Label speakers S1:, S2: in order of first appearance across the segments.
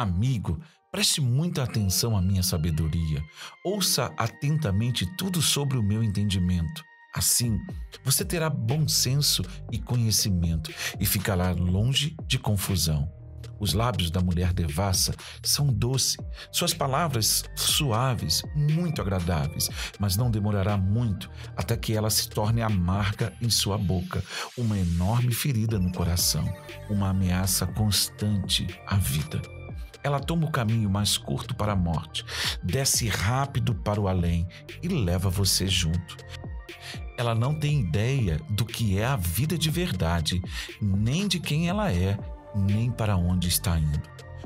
S1: Amigo, preste muita atenção à minha sabedoria. Ouça atentamente tudo sobre o meu entendimento. Assim, você terá bom senso e conhecimento e ficará longe de confusão. Os lábios da mulher devassa são doces, suas palavras suaves, muito agradáveis, mas não demorará muito até que ela se torne amarga em sua boca, uma enorme ferida no coração, uma ameaça constante à vida. Ela toma o caminho mais curto para a morte, desce rápido para o além e leva você junto. Ela não tem ideia do que é a vida de verdade, nem de quem ela é nem para onde está indo.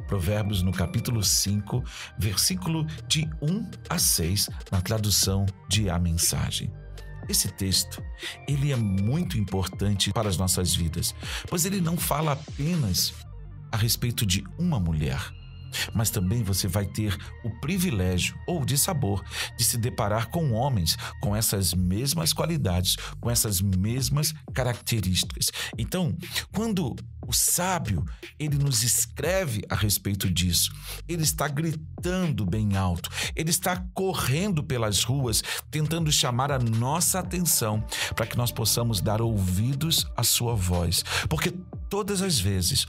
S1: Provérbios no capítulo 5, versículo de 1 a 6, na tradução de A Mensagem. Esse texto, ele é muito importante para as nossas vidas, pois ele não fala apenas a respeito de uma mulher, mas também você vai ter o privilégio ou de sabor de se deparar com homens com essas mesmas qualidades, com essas mesmas características. Então, quando o sábio, ele nos escreve a respeito disso. Ele está gritando bem alto, ele está correndo pelas ruas, tentando chamar a nossa atenção para que nós possamos dar ouvidos à sua voz. Porque todas as vezes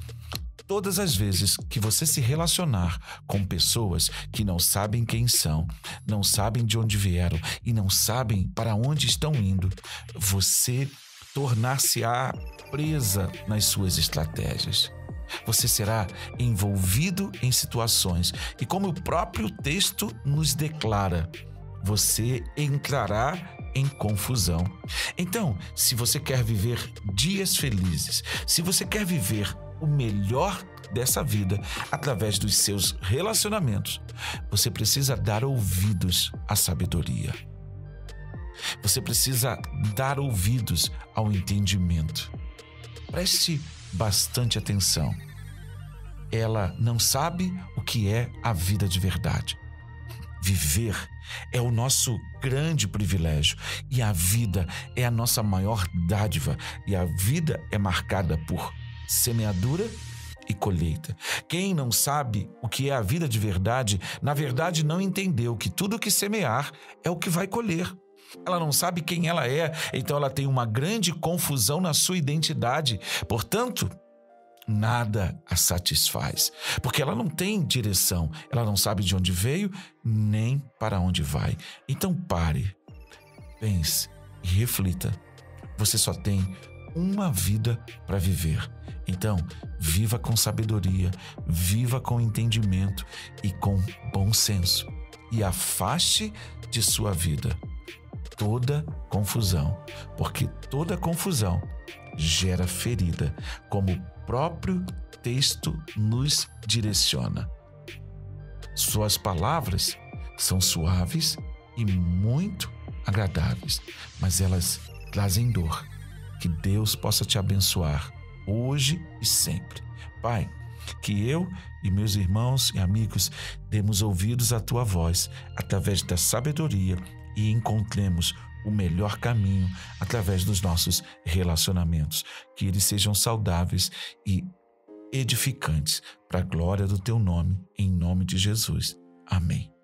S1: Todas as vezes que você se relacionar com pessoas que não sabem quem são, não sabem de onde vieram e não sabem para onde estão indo, você tornar-se-á presa nas suas estratégias. Você será envolvido em situações e, como o próprio texto nos declara, você entrará em confusão. Então, se você quer viver dias felizes, se você quer viver o melhor dessa vida através dos seus relacionamentos, você precisa dar ouvidos à sabedoria. Você precisa dar ouvidos ao entendimento. Preste bastante atenção. Ela não sabe o que é a vida de verdade. Viver é o nosso grande privilégio e a vida é a nossa maior dádiva, e a vida é marcada por semeadura e colheita. Quem não sabe o que é a vida de verdade, na verdade não entendeu que tudo que semear é o que vai colher. Ela não sabe quem ela é, então ela tem uma grande confusão na sua identidade. Portanto, nada a satisfaz, porque ela não tem direção, ela não sabe de onde veio nem para onde vai. Então pare, pense e reflita. Você só tem uma vida para viver. Então, viva com sabedoria, viva com entendimento e com bom senso. E afaste de sua vida toda confusão, porque toda confusão gera ferida, como o próprio texto nos direciona. Suas palavras são suaves e muito agradáveis, mas elas trazem dor. Que Deus possa te abençoar hoje e sempre. Pai, que eu e meus irmãos e amigos demos ouvidos à tua voz através da sabedoria e encontremos o melhor caminho através dos nossos relacionamentos, que eles sejam saudáveis e edificantes para a glória do teu nome, em nome de Jesus. Amém.